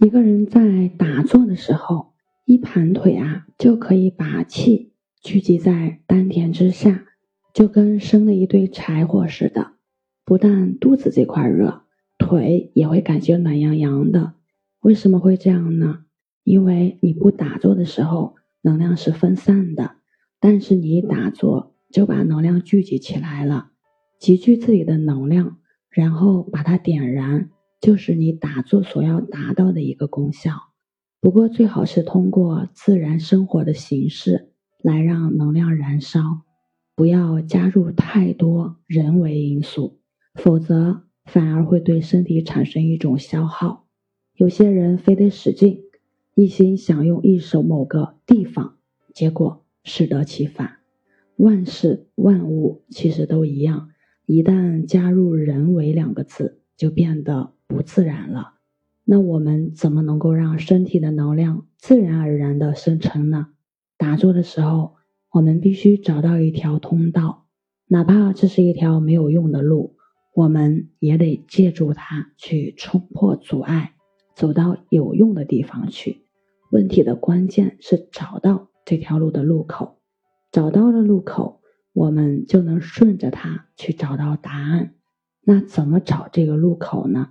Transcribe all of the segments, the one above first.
一个人在打坐的时候，一盘腿啊，就可以把气聚集在丹田之下，就跟生了一堆柴火似的。不但肚子这块热，腿也会感觉暖洋洋的。为什么会这样呢？因为你不打坐的时候，能量是分散的，但是你一打坐，就把能量聚集起来了，集聚自己的能量，然后把它点燃，就是你打坐所要达到的一个功效。不过最好是通过自然生活的形式来让能量燃烧，不要加入太多人为因素，否则反而会对身体产生一种消耗。有些人非得使劲。一心想用一手某个地方，结果适得其反。万事万物其实都一样，一旦加入“人为”两个字，就变得不自然了。那我们怎么能够让身体的能量自然而然的生成呢？打坐的时候，我们必须找到一条通道，哪怕这是一条没有用的路，我们也得借助它去冲破阻碍，走到有用的地方去。问题的关键是找到这条路的路口，找到了路口，我们就能顺着它去找到答案。那怎么找这个路口呢？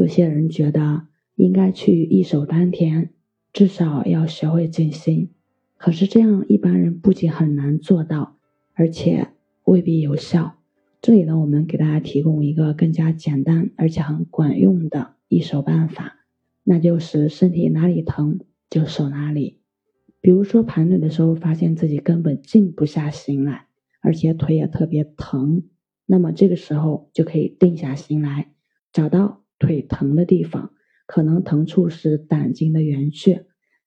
有些人觉得应该去一手丹田，至少要学会静心。可是这样一般人不仅很难做到，而且未必有效。这里呢，我们给大家提供一个更加简单而且很管用的一手办法，那就是身体哪里疼。就手哪里，比如说盘腿的时候，发现自己根本静不下心来，而且腿也特别疼，那么这个时候就可以定下心来，找到腿疼的地方，可能疼处是胆经的原穴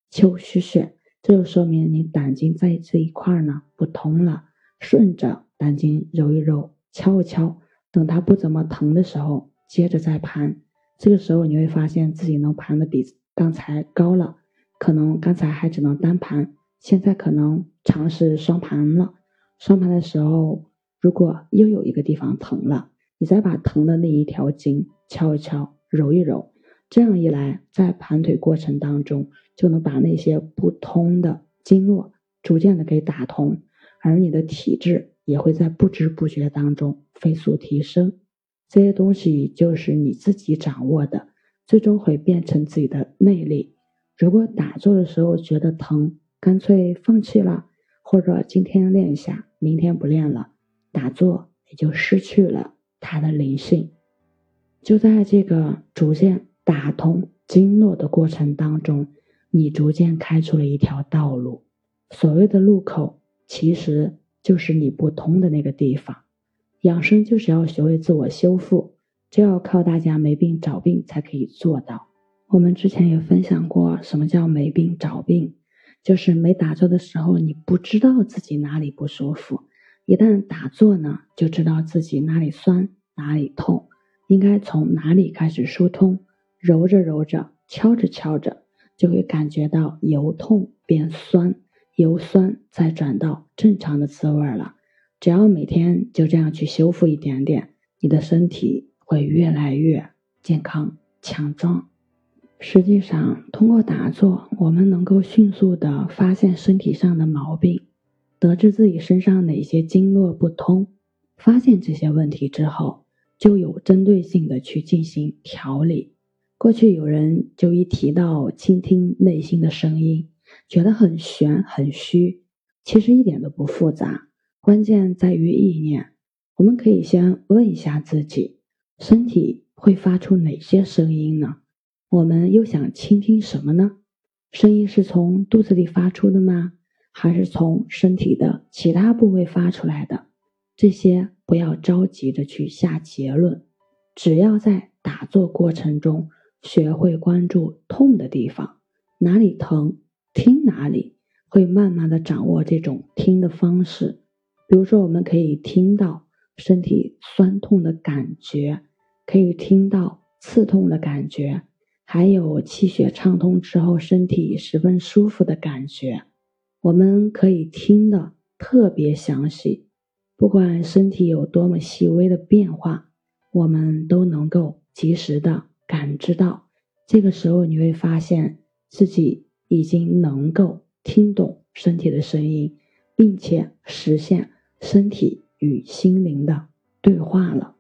丘虚穴，这就说明你胆经在这一块呢不通了，顺着胆经揉一揉，敲一敲，等它不怎么疼的时候，接着再盘，这个时候你会发现自己能盘的比刚才高了。可能刚才还只能单盘，现在可能尝试双盘了。双盘的时候，如果又有一个地方疼了，你再把疼的那一条筋敲一敲、揉一揉，这样一来，在盘腿过程当中，就能把那些不通的经络逐渐的给打通，而你的体质也会在不知不觉当中飞速提升。这些东西就是你自己掌握的，最终会变成自己的内力。如果打坐的时候觉得疼，干脆放弃了，或者今天练一下，明天不练了，打坐也就失去了它的灵性。就在这个逐渐打通经络的过程当中，你逐渐开出了一条道路。所谓的路口，其实就是你不通的那个地方。养生就是要学会自我修复，这要靠大家没病找病才可以做到。我们之前也分享过，什么叫没病找病，就是没打坐的时候，你不知道自己哪里不舒服，一旦打坐呢，就知道自己哪里酸哪里痛，应该从哪里开始疏通，揉着揉着，敲着敲着，就会感觉到由痛变酸，由酸再转到正常的滋味了。只要每天就这样去修复一点点，你的身体会越来越健康强壮。实际上，通过打坐，我们能够迅速的发现身体上的毛病，得知自己身上哪些经络不通。发现这些问题之后，就有针对性的去进行调理。过去有人就一提到倾听内心的声音，觉得很玄很虚，其实一点都不复杂，关键在于意念。我们可以先问一下自己，身体会发出哪些声音呢？我们又想倾听什么呢？声音是从肚子里发出的吗？还是从身体的其他部位发出来的？这些不要着急的去下结论，只要在打坐过程中学会关注痛的地方，哪里疼听哪里，会慢慢的掌握这种听的方式。比如说，我们可以听到身体酸痛的感觉，可以听到刺痛的感觉。还有气血畅通之后，身体十分舒服的感觉，我们可以听得特别详细。不管身体有多么细微的变化，我们都能够及时的感知到，这个时候你会发现自己已经能够听懂身体的声音，并且实现身体与心灵的对话了。